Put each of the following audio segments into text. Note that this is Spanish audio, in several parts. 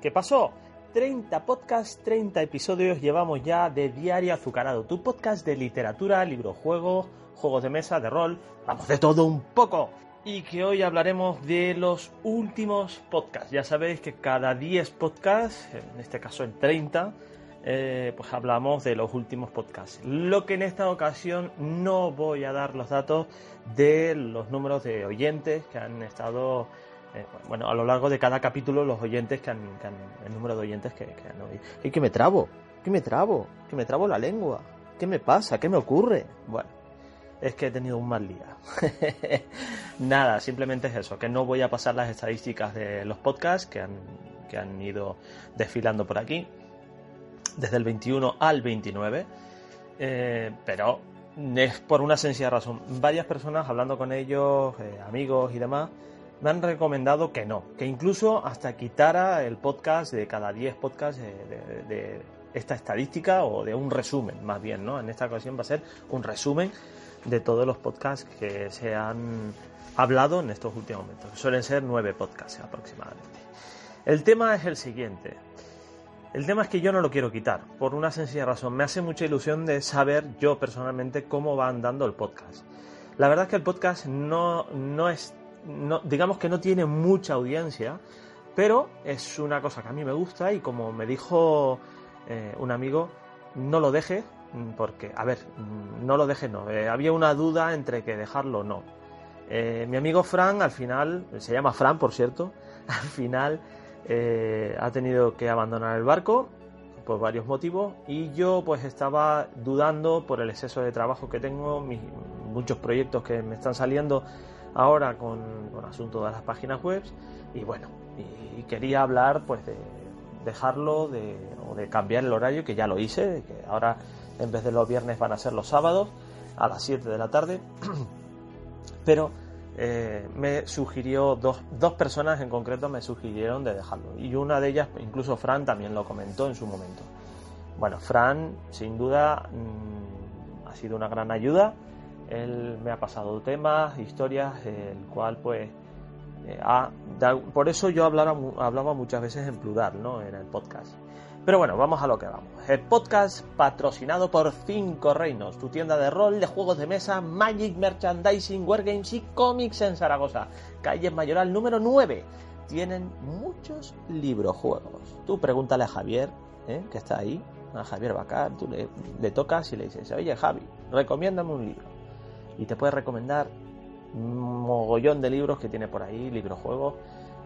¿Qué pasó? 30 podcasts, 30 episodios llevamos ya de Diario Azucarado, tu podcast de literatura, librojuegos, juegos de mesa, de rol, vamos, de todo un poco. Y que hoy hablaremos de los últimos podcasts. Ya sabéis que cada 10 podcasts, en este caso en 30, eh, pues hablamos de los últimos podcasts. Lo que en esta ocasión no voy a dar los datos de los números de oyentes que han estado eh, bueno, a lo largo de cada capítulo los oyentes que han, el número de oyentes que, han oído. Y que me trabo, que me trabo, que me trabo la lengua. ¿Qué me pasa? ¿Qué me ocurre? Bueno, es que he tenido un mal día. Nada, simplemente es eso, que no voy a pasar las estadísticas de los podcasts que han, que han ido desfilando por aquí, desde el 21 al 29, eh, pero es por una sencilla razón. Varias personas hablando con ellos, eh, amigos y demás, me han recomendado que no, que incluso hasta quitara el podcast de cada 10 podcasts de, esta estadística o de un resumen, más bien, ¿no? En esta ocasión va a ser un resumen de todos los podcasts que se han hablado en estos últimos momentos. Suelen ser nueve podcasts aproximadamente. El tema es el siguiente. El tema es que yo no lo quiero quitar, por una sencilla razón. Me hace mucha ilusión de saber yo personalmente cómo va andando el podcast. La verdad es que el podcast no, no es digamos que no tiene mucha audiencia, pero es una cosa que a mí me gusta y como me dijo eh, un amigo, no lo dejes, mm, porque, a ver, mm, no lo dejes, no. Eh, había una duda entre que dejarlo o no. Eh, mi amigo Fran, al final, se llama Fran, por cierto, al final ha tenido que abandonar el barco por varios motivos y yo pues estaba dudando por el exceso de trabajo que tengo, muchos proyectos que me están saliendo ahora con, con asunto de las páginas web y bueno, quería hablar pues de dejarlo de, o de cambiar el horario que ya lo hice, que ahora en vez de los viernes van a ser los sábados a las 7 de la tarde, pero eh, me sugirió dos, dos personas en concreto me sugirieron de dejarlo. Y una de ellas, incluso Fran también lo comentó en su momento. Bueno, Fran sin duda mm, ha sido una gran ayuda él me ha pasado temas, historias, el cual pues eh, por eso yo hablaba, hablaba muchas veces en plural, ¿no? En el podcast. Pero bueno, vamos a lo que vamos. El podcast patrocinado por Cinco Reinos, tu tienda de rol, de juegos de mesa, Magic, Merchandising, Wargames y cómics en Zaragoza. Calle Mayoral número 9. Tienen muchos librojuegos. Tú pregúntale a Javier, ¿eh? que está ahí, a Javier Bacar, tú le, le tocas y le dices, oye Javi, recomiéndame un libro y te puede recomendar un mogollón de libros que tiene por ahí, libros juegos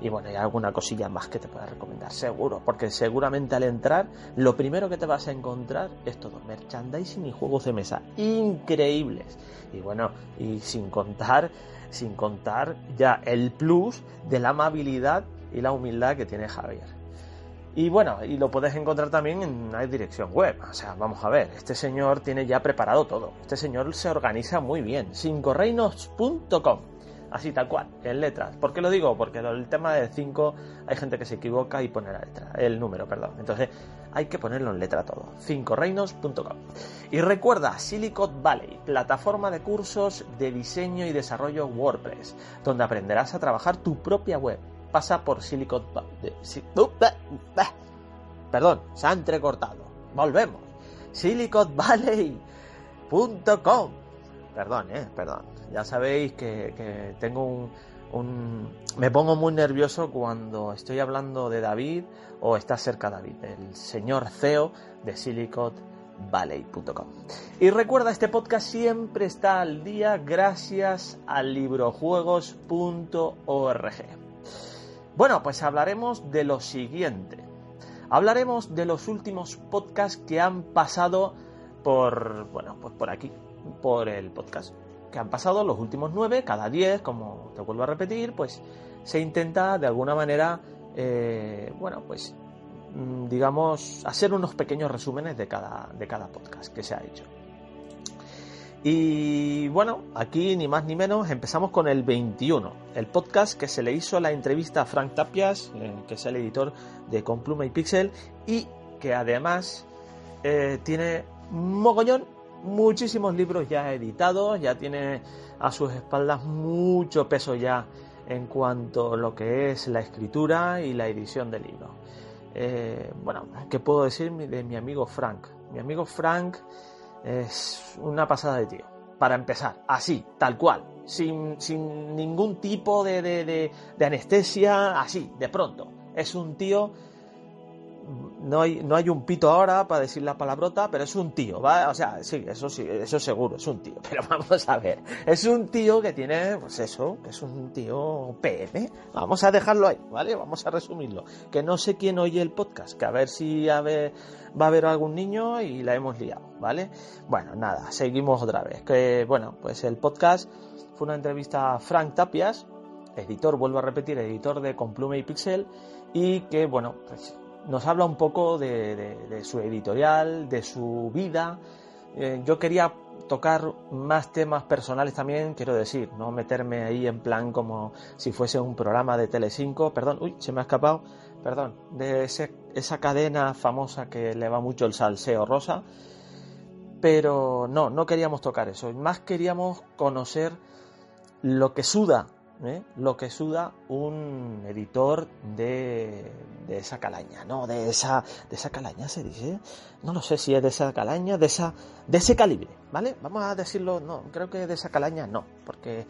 y bueno, hay alguna cosilla más que te pueda recomendar, seguro, porque seguramente al entrar lo primero que te vas a encontrar es todo merchandising y juegos de mesa increíbles. Y bueno, y sin contar, sin contar ya el plus de la amabilidad y la humildad que tiene Javier. Y bueno, y lo puedes encontrar también en una dirección web. O sea, vamos a ver, este señor tiene ya preparado todo. Este señor se organiza muy bien. cincoreinos.com. Así tal cual, en letras. ¿Por qué lo digo? Porque el tema de 5 hay gente que se equivoca y pone la letra, el número, perdón. Entonces hay que ponerlo en letra todo. cincoreinos.com. Y recuerda, Silicon Valley, plataforma de cursos de diseño y desarrollo WordPress, donde aprenderás a trabajar tu propia web pasa por Silicon Valley. Perdón, se ha entrecortado. Volvemos. SiliconValley.com. Perdón, eh, perdón. Ya sabéis que, tengo un, un, Me pongo muy nervioso cuando estoy hablando de David o está cerca David, el señor CEO de SiliconValley.com. Y recuerda, este podcast siempre está al día gracias a librojuegos.org. Bueno, pues hablaremos de lo siguiente. Hablaremos de los últimos podcasts que han pasado por, bueno, pues por aquí, por el podcast. Que han pasado los últimos nueve, cada diez, como te vuelvo a repetir, pues se intenta de alguna manera, eh, bueno, pues mm, digamos, hacer unos pequeños resúmenes de cada, de cada podcast que se ha hecho. Y bueno, aquí ni más ni menos empezamos con el 21, el podcast que se le hizo la entrevista a Frank Tapias, eh, que es el editor de Compluma y Pixel, y que además eh, tiene mogollón, muchísimos libros ya editados, ya tiene a sus espaldas mucho peso ya en cuanto a lo que es la escritura y la edición de libros. Eh, bueno, ¿qué puedo decir de mi amigo Frank? Mi amigo Frank es una pasada de tío. Para empezar, así, tal cual, sin, ningún tipo de, de anestesia, así, de pronto. Es un tío no hay, no hay un pito ahora para decir la palabrota, pero es un tío, ¿va? O sea, sí, eso sí, eso seguro, es un tío. Pero vamos a ver, es un tío que tiene, pues eso, que es un tío PM. Vamos a dejarlo ahí, ¿vale? Vamos a resumirlo. Que no sé quién oye el podcast, que a ver si va a haber algún niño y la hemos liado, ¿vale? Bueno, nada, seguimos otra vez. Que, bueno, pues el podcast fue una entrevista a Frank Tapias, editor, vuelvo a repetir, editor de Complume y Pixel, y que, bueno, pues nos habla un poco de, su editorial, de su vida. Eh, yo quería tocar más temas personales también, quiero decir, no meterme ahí en plan como si fuese un programa de Telecinco, perdón, uy, se me ha escapado, perdón, de esa cadena famosa que le va mucho el salseo rosa, pero no, no queríamos tocar eso, más queríamos conocer lo que suda ¿eh? lo que suda un editor de, de, esa calaña, ¿no? De esa, de esa calaña se dice, no lo sé si es de esa calaña, de esa, de ese calibre, ¿vale? Vamos a decirlo, no, creo que de esa calaña no, porque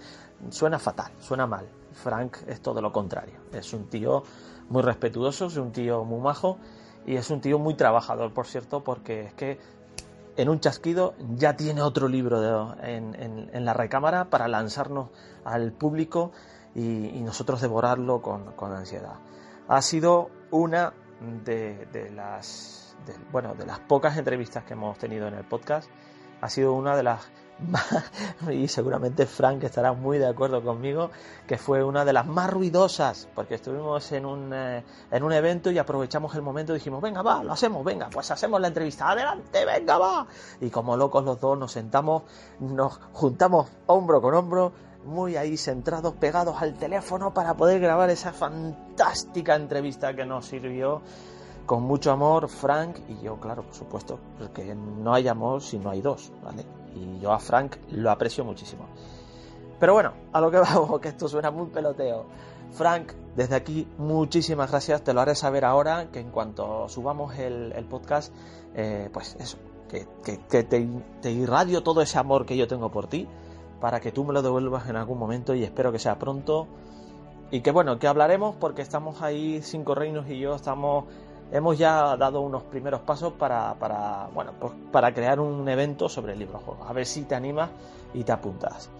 suena fatal, suena mal. Frank es todo lo contrario, es un tío muy respetuoso, es un tío muy majo y es un tío muy trabajador, por cierto, porque es que en un chasquido ya tiene otro libro en, la recámara para lanzarnos al público y, nosotros devorarlo con, ansiedad. Ha sido una de, las bueno de las pocas entrevistas que hemos tenido en el podcast. Ha sido una de las y seguramente Frank estará muy de acuerdo conmigo, que fue una de las más ruidosas, porque estuvimos en un, eh, en un evento y aprovechamos el momento y dijimos, venga, va, lo hacemos, venga, pues hacemos la entrevista, adelante, venga, va. Y como locos los dos nos sentamos, nos juntamos hombro con hombro, muy ahí centrados, pegados al teléfono para poder grabar esa fantástica entrevista que nos sirvió con mucho amor Frank y yo, claro, por supuesto, porque no hay amor si no hay dos, ¿vale? Y yo a Frank lo aprecio muchísimo. Pero bueno, a lo que vamos, que esto suena muy peloteo. Frank, desde aquí, muchísimas gracias. Te lo haré saber ahora que en cuanto subamos el, podcast, eh, pues eso, que, te, te, irradio todo ese amor que yo tengo por ti para que tú me lo devuelvas en algún momento y espero que sea pronto. Y que bueno, que hablaremos porque estamos ahí, Cinco Reinos y yo estamos hemos ya dado unos primeros pasos para, para, bueno, pues para crear un evento sobre el libro juego. A ver si te animas y te apuntas.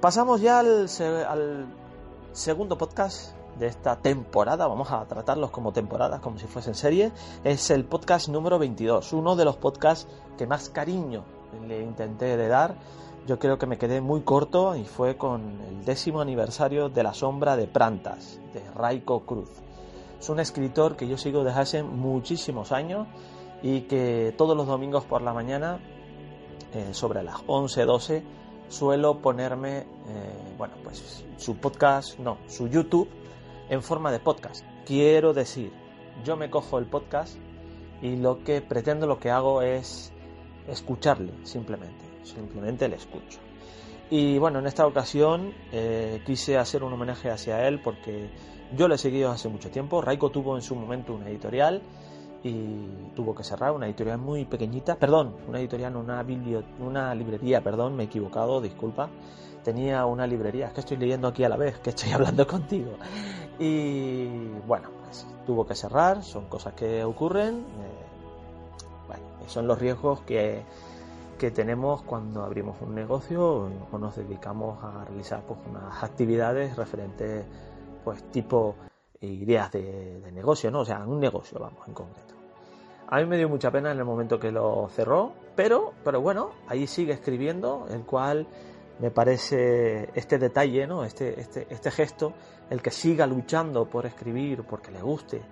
Pasamos ya al, segundo podcast de esta temporada, vamos a tratarlos como temporadas, como si fuesen serie, es el podcast número 22, uno de los podcasts que más cariño le intenté de dar. Yo creo que me quedé muy corto y fue con el décimo aniversario de La Sombra de Prantas, de Raiko Cruz. Es un escritor que yo sigo desde hace muchísimos años y que todos los domingos por la mañana, eh, sobre las 11, 12, suelo ponerme, eh, bueno, pues su podcast, no, su YouTube en forma de podcast. Quiero decir, yo me cojo el podcast y lo que pretendo, lo que hago es escucharle, simplemente, simplemente le escucho. Y bueno, en esta ocasión eh, quise hacer un homenaje hacia él porque yo le he seguido hace mucho tiempo. Raiko tuvo en su momento una editorial y tuvo que cerrar, una editorial muy pequeñita, perdón, una editorial, una, una librería, perdón, me he equivocado, disculpa. Tenía una librería, es que estoy leyendo aquí a la vez, que estoy hablando contigo. Y bueno, pues tuvo que cerrar, son cosas que ocurren. Eh, bueno, son los riesgos que, que tenemos cuando abrimos un negocio o nos dedicamos a realizar pues, unas actividades referentes pues tipo ideas de, de negocio, ¿no? O sea, un negocio, vamos, en concreto. A mí me dio mucha pena en el momento que lo cerró, pero, pero bueno, ahí sigue escribiendo, el cual me parece este detalle, ¿no? Este, este, este gesto, el que siga luchando por escribir, porque le guste,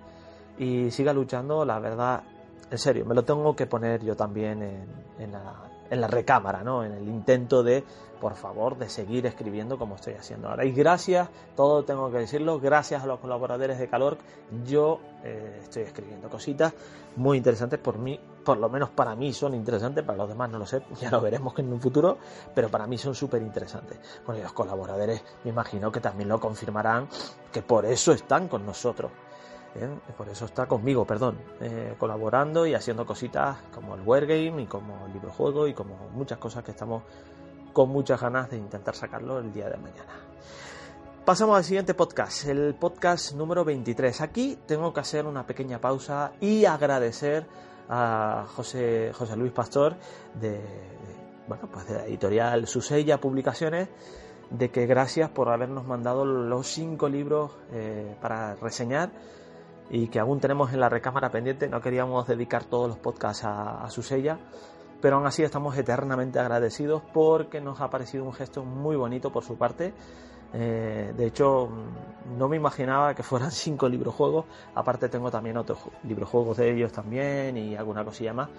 y siga luchando, la verdad, en serio, me lo tengo que poner yo también en, en, la, en la recámara, ¿no? En el intento de, por favor, de seguir escribiendo como estoy haciendo ahora. Y gracias, todo tengo que decirlo, gracias a los colaboradores de Calor, yo eh, estoy escribiendo cositas muy interesantes por mí, por lo menos para mí son interesantes, para los demás no lo sé, ya lo veremos en un futuro, pero para mí son súper interesantes. Bueno, y los colaboradores me imagino que también lo confirmarán, que por eso están con nosotros. ¿Eh? Por eso está conmigo, perdón, eh, colaborando y haciendo cositas como el Wargame y como el libro juego y como muchas cosas que estamos con muchas ganas de intentar sacarlo el día de mañana. Pasamos al siguiente podcast, el podcast número 23. Aquí tengo que hacer una pequeña pausa y agradecer a José, José Luis Pastor de, bueno, pues de la editorial Susella Publicaciones de que gracias por habernos mandado los cinco libros eh, para reseñar y que aún tenemos en la recámara pendiente. No queríamos dedicar todos los podcasts a, a Susella, pero aún así estamos eternamente agradecidos porque nos ha parecido un gesto muy bonito por su parte. Eh, de hecho, no me imaginaba que fueran cinco librojuegos. Aparte tengo también otros librojuegos de ellos también y alguna cosilla más.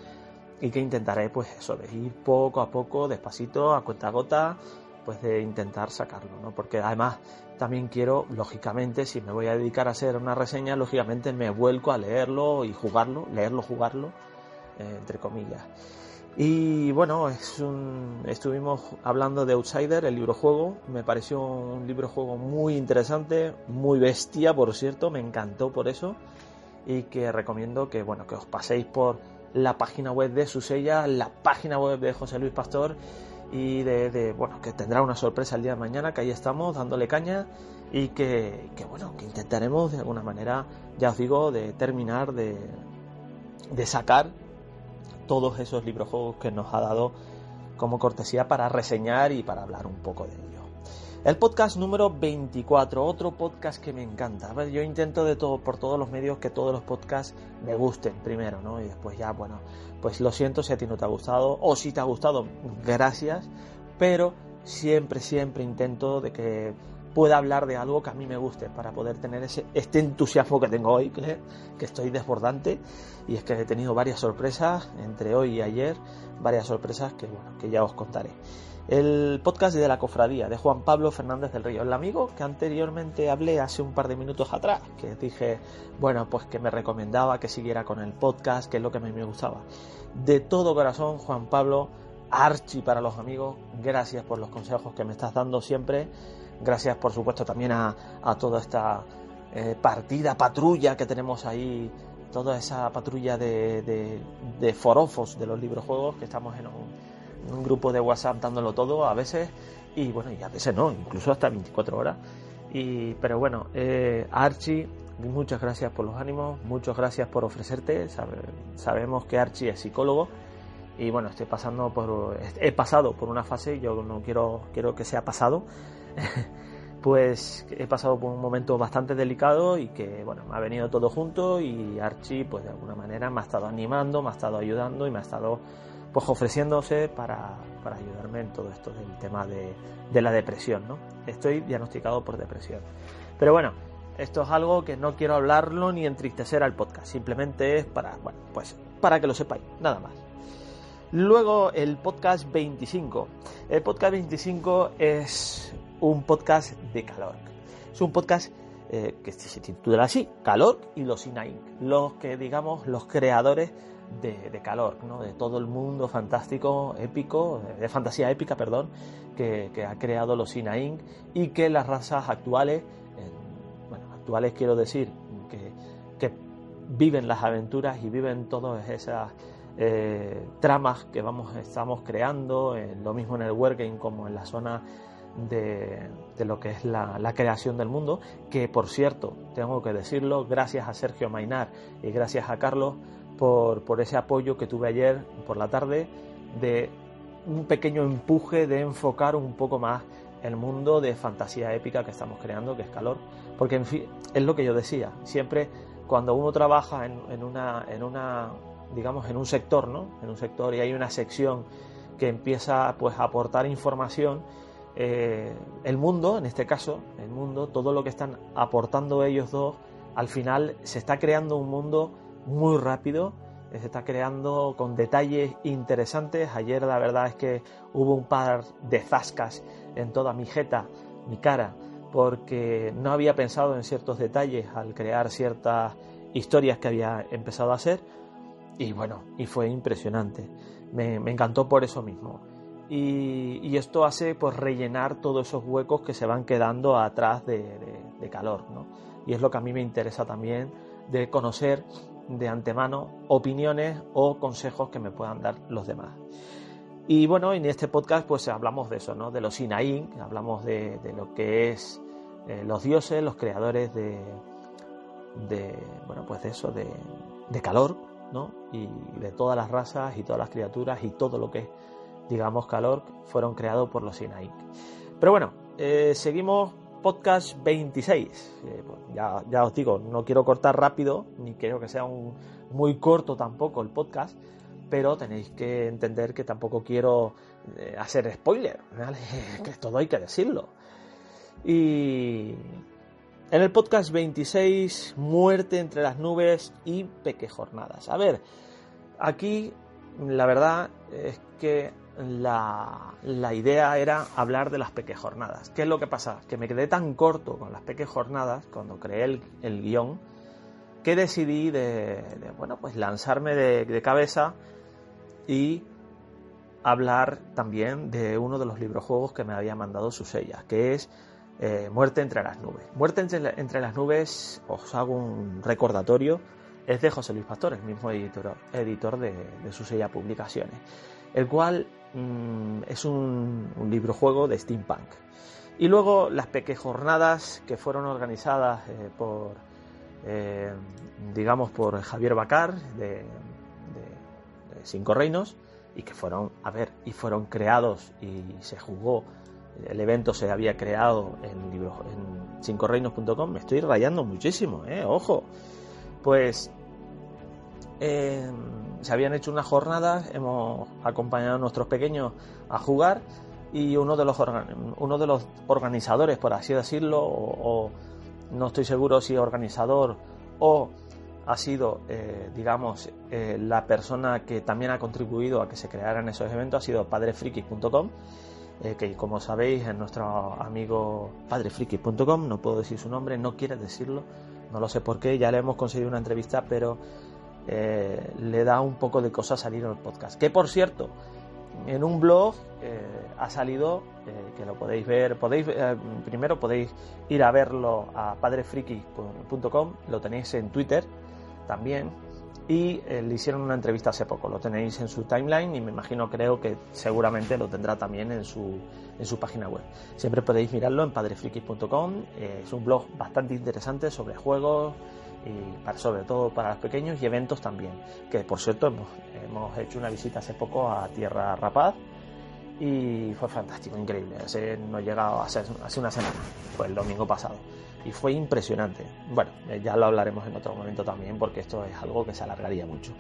Y que intentaré, pues eso, ir poco a poco, despacito, a cuenta gota, pues de intentar sacarlo, ¿no? Porque además también quiero, lógicamente, si me voy a dedicar a hacer una reseña, lógicamente me vuelco a leerlo y jugarlo, leerlo, jugarlo, eh, entre comillas. Y bueno, es un, estuvimos hablando de Outsider, el libro juego. Me pareció un libro juego muy interesante, muy bestia, por cierto, me encantó por eso. Y que recomiendo que bueno, que os paséis por la página web de Susella, la página web de José Luis Pastor y de, de, bueno, que tendrá una sorpresa el día de mañana, que ahí estamos dándole caña y que, que bueno, que intentaremos de alguna manera, ya os digo, de terminar de, de sacar todos esos librojuegos que nos ha dado como cortesía para reseñar y para hablar un poco de ello. El podcast número 24, otro podcast que me encanta. A ver, yo intento de todo, por todos los medios que todos los podcasts me gusten primero, ¿no? Y después ya, bueno, pues lo siento si a ti no te ha gustado, o si te ha gustado, gracias, pero siempre, siempre intento de que pueda hablar de algo que a mí me guste para poder tener ese, este entusiasmo que tengo hoy, que, que estoy desbordante y es que he tenido varias sorpresas entre hoy y ayer, varias sorpresas que bueno, que ya os contaré. El podcast de la cofradía de Juan Pablo Fernández del Río, el amigo que anteriormente hablé hace un par de minutos atrás, que dije, bueno, pues que me recomendaba que siguiera con el podcast, que es lo que a mí me gustaba. De todo corazón, Juan Pablo, Archie para los amigos, gracias por los consejos que me estás dando siempre. Gracias, por supuesto, también a, toda esta eh, partida, patrulla que tenemos ahí, toda esa patrulla de, de, forofos de los librojuegos, que estamos en un, un, grupo de WhatsApp dándolo todo a veces, y bueno, y a veces no, incluso hasta 24 horas. Y, pero bueno, eh, Archie, muchas gracias por los ánimos, muchas gracias por ofrecerte. Sabe, sabemos que Archie es psicólogo y bueno, estoy pasando por, he pasado por una fase, yo no quiero, quiero que sea pasado, pues he pasado por un momento bastante delicado y que, bueno, me ha venido todo junto y Archie, pues de alguna manera me ha estado animando, me ha estado ayudando y me ha estado, pues ofreciéndose para, para ayudarme en todo esto del tema de, de la depresión, ¿no? Estoy diagnosticado por depresión. Pero bueno, esto es algo que no quiero hablarlo ni entristecer al podcast, simplemente es para, bueno, pues para que lo sepáis, nada más. Luego el podcast 25. El podcast 25 es un podcast de Calor. Es un podcast eh, que se titula así, Calor y los Inaink, los que digamos los creadores de, Calor, ¿no? de todo el mundo fantástico, épico, de fantasía épica, perdón, que, ha creado los Inaink y que las razas actuales, eh, bueno, actuales quiero decir, que, viven las aventuras y viven todas esas eh, tramas que vamos, estamos creando, eh, lo mismo en el Wargame como en la zona de, de lo que es la, la, creación del mundo, que por cierto, tengo que decirlo, gracias a Sergio Mainar y gracias a Carlos por, ese apoyo que tuve ayer por la tarde de un pequeño empuje de enfocar un poco más el mundo de fantasía épica que estamos creando, que es calor, porque en fin, es lo que yo decía, siempre cuando uno trabaja en, una, en una, digamos, en un sector, ¿no? En un sector y hay una sección que empieza pues a aportar información, eh, el mundo, en este caso, el mundo, todo lo que están aportando ellos dos, al final se está creando un mundo muy rápido, se está creando con detalles interesantes. Ayer la verdad es que hubo un par de zascas en toda mi jeta, mi cara, porque no había pensado en ciertos detalles al crear ciertas historias que había empezado a hacer. Y bueno, y fue impresionante. Me, encantó por eso mismo. Y, esto hace pues rellenar todos esos huecos que se van quedando atrás de, de calor, ¿no? Y es lo que a mí me interesa también de conocer de antemano opiniones o consejos que me puedan dar los demás. Y bueno, en este podcast pues hablamos de eso, ¿no? De los Sinaín, hablamos de, lo que es eh, los dioses, los creadores de, de bueno, pues de eso, de, de, calor, ¿no? Y de todas las razas y todas las criaturas y todo lo que es, digamos, calor, fueron creados por los Sinaín. Pero bueno, eh, seguimos podcast 26. Eh, pues ya, os digo, no quiero cortar rápido, ni quiero que sea un, muy corto tampoco el podcast, pero tenéis que entender que tampoco quiero eh, hacer spoiler, que todo hay que decirlo. Y en el podcast 26, muerte entre las nubes y pequejornadas. A ver, aquí la verdad es que la, idea era hablar de las pequejornadas. ¿Qué es lo que pasa? Que me quedé tan corto con las pequejornadas cuando creé el, guion que decidí de, bueno, pues lanzarme de, cabeza y hablar también de uno de los librojuegos que me había mandado Susella, que es eh, Muerte entre las nubes. Muerte entre, las nubes, os hago un recordatorio, es de José Luis Pastor, el mismo editor, editor de, de Susella Publicaciones, el cual Mm, es un, libro juego de steampunk. Y luego las pequejornadas que fueron organizadas eh, por, eh, digamos, por Javier Bacar de, Cinco Reinos y que fueron, a ver, y fueron creados y se jugó, el evento se había creado en, libro, en cincoreinos.com, me estoy rayando muchísimo, eh, ojo. Pues se habían hecho unas jornadas, hemos acompañado a nuestros pequeños a jugar y uno de los, uno de los organizadores, por así decirlo, o, no estoy seguro si organizador o ha sido, eh, digamos, eh, la persona que también ha contribuido a que se crearan esos eventos, ha sido padrefriki.com, eh, que como sabéis es nuestro amigo padrefriki.com, no puedo decir su nombre, no quiere decirlo, no lo sé por qué, ya le hemos conseguido una entrevista, pero eh, le da un poco de cosa salir en el podcast. Que por cierto, en un blog eh, ha salido, eh, que lo podéis ver, podéis primero podéis ir a verlo a padrefriki.com, lo tenéis en Twitter también, y le hicieron una entrevista hace poco, lo tenéis en su timeline y me imagino, creo que seguramente lo tendrá también en su, en su página web. Siempre podéis mirarlo en padrefriki.com, es un blog bastante interesante sobre juegos, y para, sobre todo para los pequeños y eventos también. Que por cierto hemos, hecho una visita hace poco a Tierra Rapaz y fue fantástico, increíble. Hace, no llegado hace, hace una semana, fue el domingo pasado. Y fue impresionante. Bueno, eh, ya lo hablaremos en otro momento también porque esto es algo que se alargaría mucho.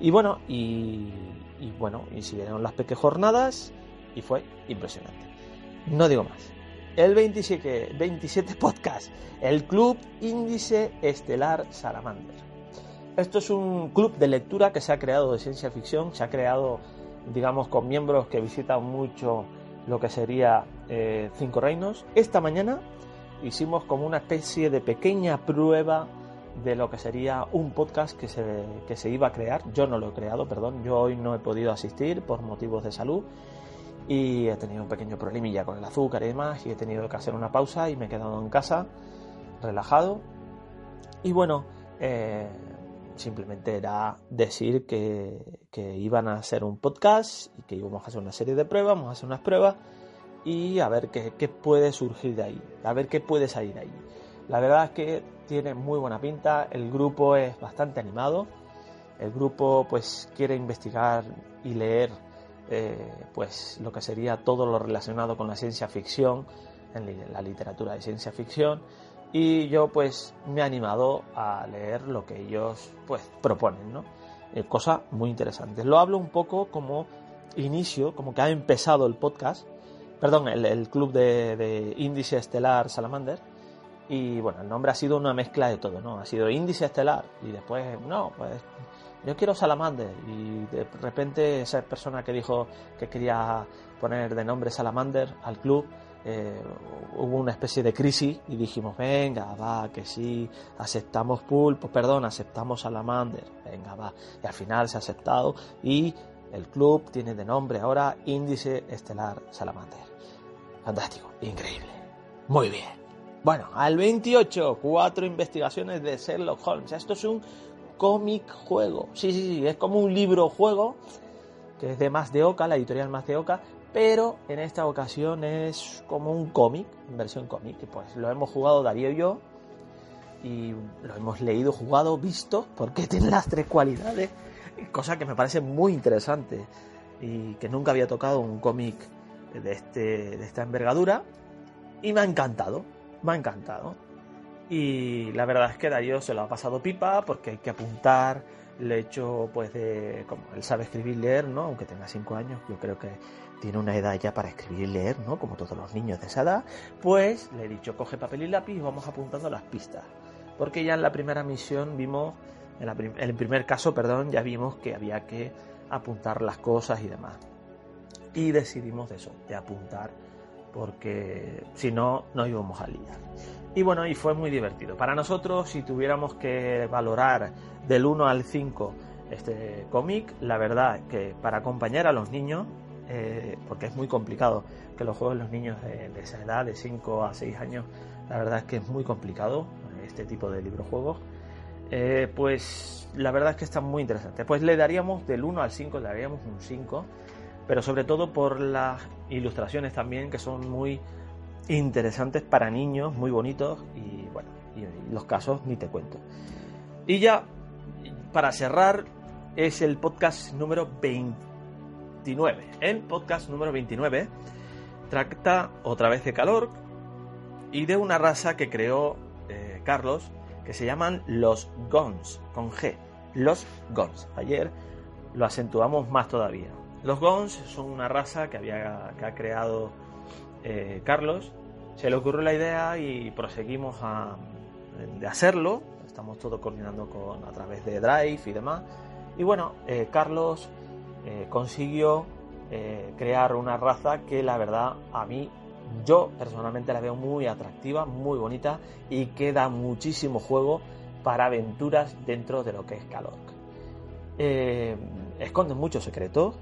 Y bueno, y, y bueno, y siguieron las pequeñas jornadas y fue impresionante. No digo más el 27, 27 podcast, el Club Índice Estelar Salamander. Esto es un club de lectura que se ha creado de ciencia ficción, se ha creado, digamos, con miembros que visitan mucho lo que sería eh, Cinco Reinos. Esta mañana hicimos como una especie de pequeña prueba de lo que sería un podcast que se, que se iba a crear. Yo no lo he creado, perdón, yo hoy no he podido asistir por motivos de salud y he tenido un pequeño problemilla con el azúcar y demás y he tenido que hacer una pausa y me he quedado en casa relajado. Y bueno eh, simplemente era decir que, que, iban a hacer un podcast y que íbamos a hacer una serie de pruebas vamos a hacer unas pruebas y a ver qué, qué puede surgir de ahí a ver qué puede salir de ahí. La verdad es que tiene muy buena pinta el grupo es bastante animado el grupo pues quiere investigar y leer eh, pues lo que sería todo lo relacionado con la ciencia ficción, en la literatura de ciencia ficción, y yo pues me he animado a leer lo que ellos pues proponen, ¿no? Eh, cosa muy interesante. Lo hablo un poco como inicio, como que ha empezado el podcast, perdón, el, club de, índice estelar Salamander. Y bueno, el nombre ha sido una mezcla de todo, ¿no? Ha sido índice estelar y después, no, pues yo quiero Salamander. Y de repente esa persona que dijo que quería poner de nombre Salamander al club, eh, hubo una especie de crisis y dijimos, venga, va, que sí, aceptamos Pulpo, perdón, aceptamos Salamander, venga, va. Y al final se ha aceptado y el club tiene de nombre ahora Índice Estelar Salamander. Fantástico, increíble. Muy bien. Bueno, al 28, cuatro investigaciones de Sherlock Holmes. Esto es un cómic juego. Sí, sí, sí, es como un libro juego que es de Más de Oca, la editorial Más de Oca, pero en esta ocasión es como un cómic, versión cómic, pues lo hemos jugado Darío y yo y lo hemos leído, jugado, visto, porque tiene las tres cualidades cosa que me parece muy interesante y que nunca había tocado un cómic de, este, de esta envergadura y me ha encantado, me ha encantado. Y la verdad es que Darío se lo ha pasado pipa porque hay que apuntar, le he hecho pues de, como él sabe escribir y leer, ¿no? Aunque tenga 5 años, yo creo que tiene una edad ya para escribir y leer, ¿no? Como todos los niños de esa edad, pues le he dicho coge papel y lápiz y vamos apuntando las pistas. Porque ya en la primera misión vimos en, el primer caso, perdón, ya vimos que había que apuntar las cosas y demás. Y decidimos de eso, de apuntar, porque si no, nos íbamos a liar. Y bueno, y fue muy divertido. Para nosotros, si tuviéramos que valorar del 1 al 5 este cómic, la verdad que para acompañar a los niños, eh, porque es muy complicado que los juegos de los niños de, esa edad, de 5 a 6 años, la verdad es que es muy complicado este tipo de librojuegos. Eh, pues la verdad es que está muy interesante. Pues le daríamos del 1 al 5, le daríamos un 5, pero sobre todo por las ilustraciones también que son muy interesantes para niños, muy bonitos y bueno, y los casos ni te cuento. Y ya para cerrar es el podcast número 29. El podcast número 29 trata otra vez de calor y de una raza que creó eh, Carlos que se llaman los Gons, con G, los Gons. Ayer lo acentuamos más todavía. Los Gons son una raza que, había, que ha creado eh, Carlos. Se le ocurrió la idea y proseguimos a, de hacerlo. Estamos todo coordinando con, a través de Drive y demás. Y bueno, eh, Carlos eh, consiguió crear una raza que la verdad a mí yo personalmente la veo muy atractiva, muy bonita y que da muchísimo juego para aventuras dentro de lo que es Calorc. Eh, esconde muchos secretos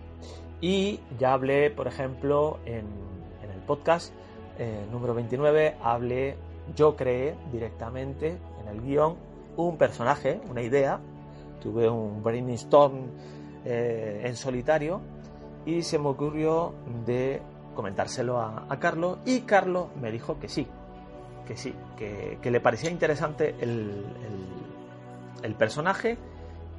y ya hablé, por ejemplo, en, podcast eh, número 29, hablé, yo creé directamente en el guion un personaje, una idea, tuve un brainstorm eh, en solitario y se me ocurrió de comentárselo a, Carlos y Carlos me dijo que sí, que sí, que, le parecía interesante el, el, personaje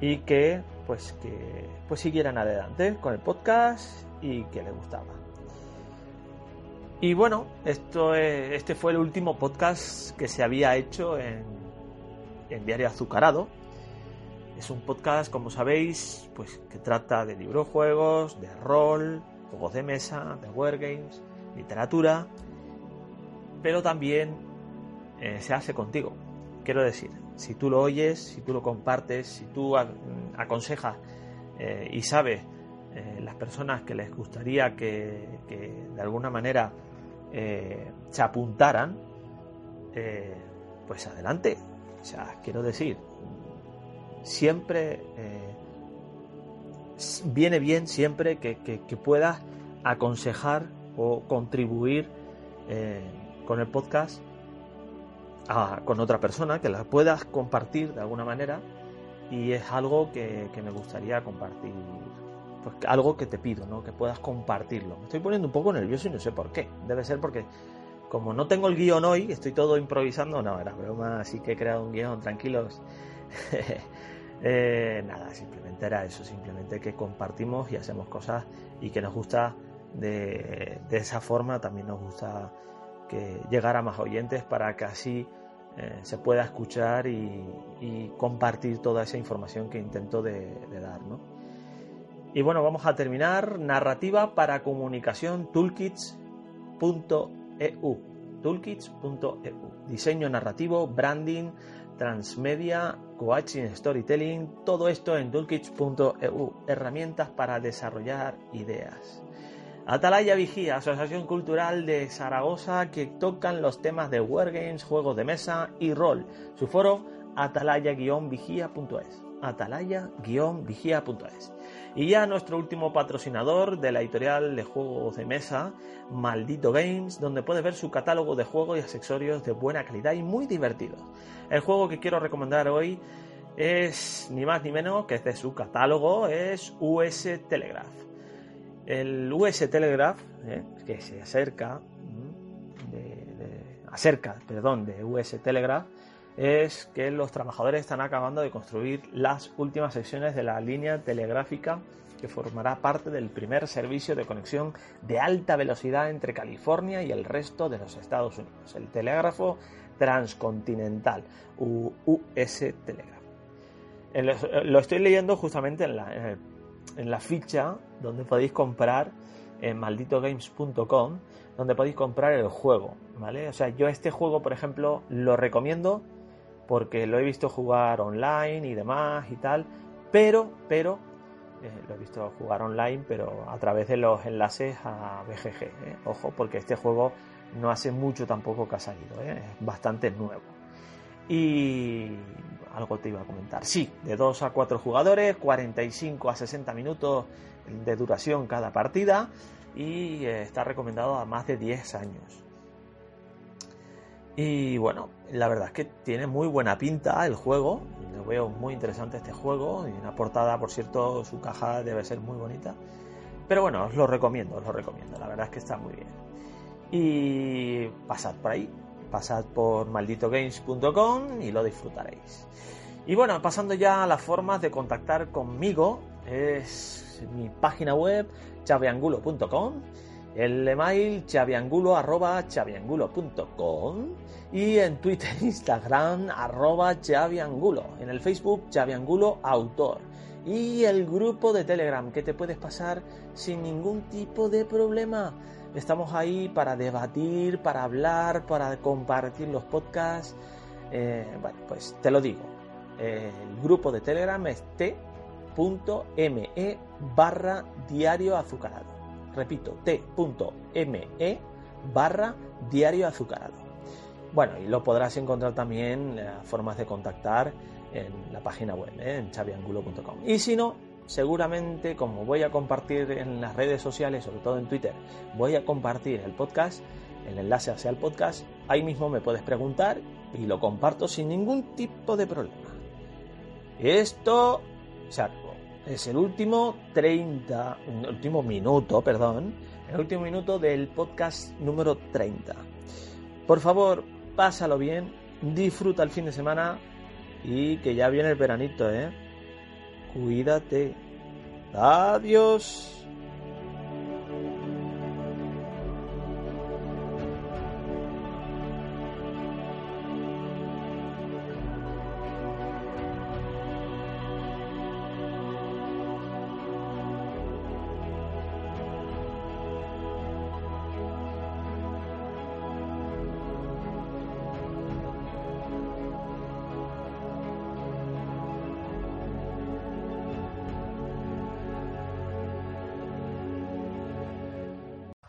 y que pues que pues siguieran adelante con el podcast y que le gustaba. Y bueno, esto este fue el último podcast que se había hecho en, Diario Azucarado. Es un podcast, como sabéis, pues que trata de librojuegos, de rol, juegos de mesa, de wargames, literatura, pero también eh, se hace contigo. Quiero decir, si tú lo oyes, si tú lo compartes, si tú aconsejas eh, y sabes eh, las personas que les gustaría que, de alguna manera se apuntaran, pues adelante. O sea, quiero decir, siempre viene bien siempre que, puedas aconsejar o contribuir eh, con el podcast con otra persona, que la puedas compartir de alguna manera y es algo que, me gustaría compartir, pues algo que te pido, ¿no? que puedas compartirlo. Me estoy poniendo un poco nervioso y no sé por qué. Debe ser porque como no tengo el guion hoy, estoy todo improvisando, no, era broma, así que he creado un guion, tranquilos. Eh, nada, simplemente era eso, simplemente que compartimos y hacemos cosas y que nos gusta de, esa forma, también nos gusta que llegar a más oyentes para que así eh, se pueda escuchar y, compartir toda esa información que intento de, dar. Y bueno, vamos a terminar. Narrativa para comunicación toolkits.eu. Toolkits.eu. Diseño narrativo, branding, transmedia, coaching, storytelling, todo esto en toolkits.eu. Herramientas para desarrollar ideas. Atalaya Vigía, Asociación Cultural de Zaragoza, que tocan los temas de wargames, juegos de mesa y rol. Su foro, atalaya-vigía.es. Atalaya-vigía.es. Y ya nuestro último patrocinador de la editorial de juegos de mesa, Maldito Games, donde puedes ver su catálogo de juegos y accesorios de buena calidad y muy divertidos. El juego que quiero recomendar hoy es ni más ni menos que es de su catálogo, es US Telegraph. El US Telegraph, eh, que se acerca, mm, de, acerca, perdón, de US Telegraph, es que los trabajadores están acabando de construir las últimas secciones de la línea telegráfica que formará parte del primer servicio de conexión de alta velocidad entre California y el resto de los Estados Unidos, el telégrafo transcontinental, US Telegraph. Lo estoy leyendo justamente en, la, el en la ficha donde podéis comprar en malditogames.com, donde podéis comprar el juego, ¿vale? O sea, yo este juego, por ejemplo, lo recomiendo porque lo he visto jugar online y demás y tal, pero, pero, eh, lo he visto jugar online, pero a través de los enlaces a BGG, ¿eh? ojo, porque este juego no hace mucho tampoco que ha salido, ¿eh? es bastante nuevo. Y algo te iba a comentar. Sí, de 2 a 4 jugadores, 45 a 60 minutos de duración cada partida y está recomendado a más de 10 años. Y bueno, la verdad es que tiene muy buena pinta el juego. Lo veo muy interesante este juego. Y una portada, por cierto, su caja debe ser muy bonita. Pero bueno, os lo recomiendo, os lo recomiendo. La verdad es que está muy bien. Y pasad por ahí, pasad por malditogames.com y lo disfrutaréis. Y bueno, pasando ya a las formas de contactar conmigo, es mi página web chaviangulo.com, el email chaviangulo.com y en Twitter, Instagram arroba chaviangulo, en el Facebook chaviangulo autor y el grupo de Telegram que te puedes pasar sin ningún tipo de problema Estamos ahí para debatir, para hablar, para compartir los podcasts. Eh, bueno, pues te lo digo. el grupo de Telegram es t.me barra diario azucarado. Repito, t.me barra diario azucarado. Bueno, y lo podrás encontrar también eh, formas de contactar en la página web, eh, en chaviangulo.com. Y si no, seguramente como voy a compartir en las redes sociales, sobre todo en Twitter, voy a compartir el podcast, el enlace hacia el podcast, ahí mismo me puedes preguntar y lo comparto sin ningún tipo de problema. Esto se Es el último 30, el último minuto, perdón, el último minuto del podcast número 30. Por favor, pásalo bien, disfruta el fin de semana y que ya viene el veranito, ¿eh? Cuídate. Adiós.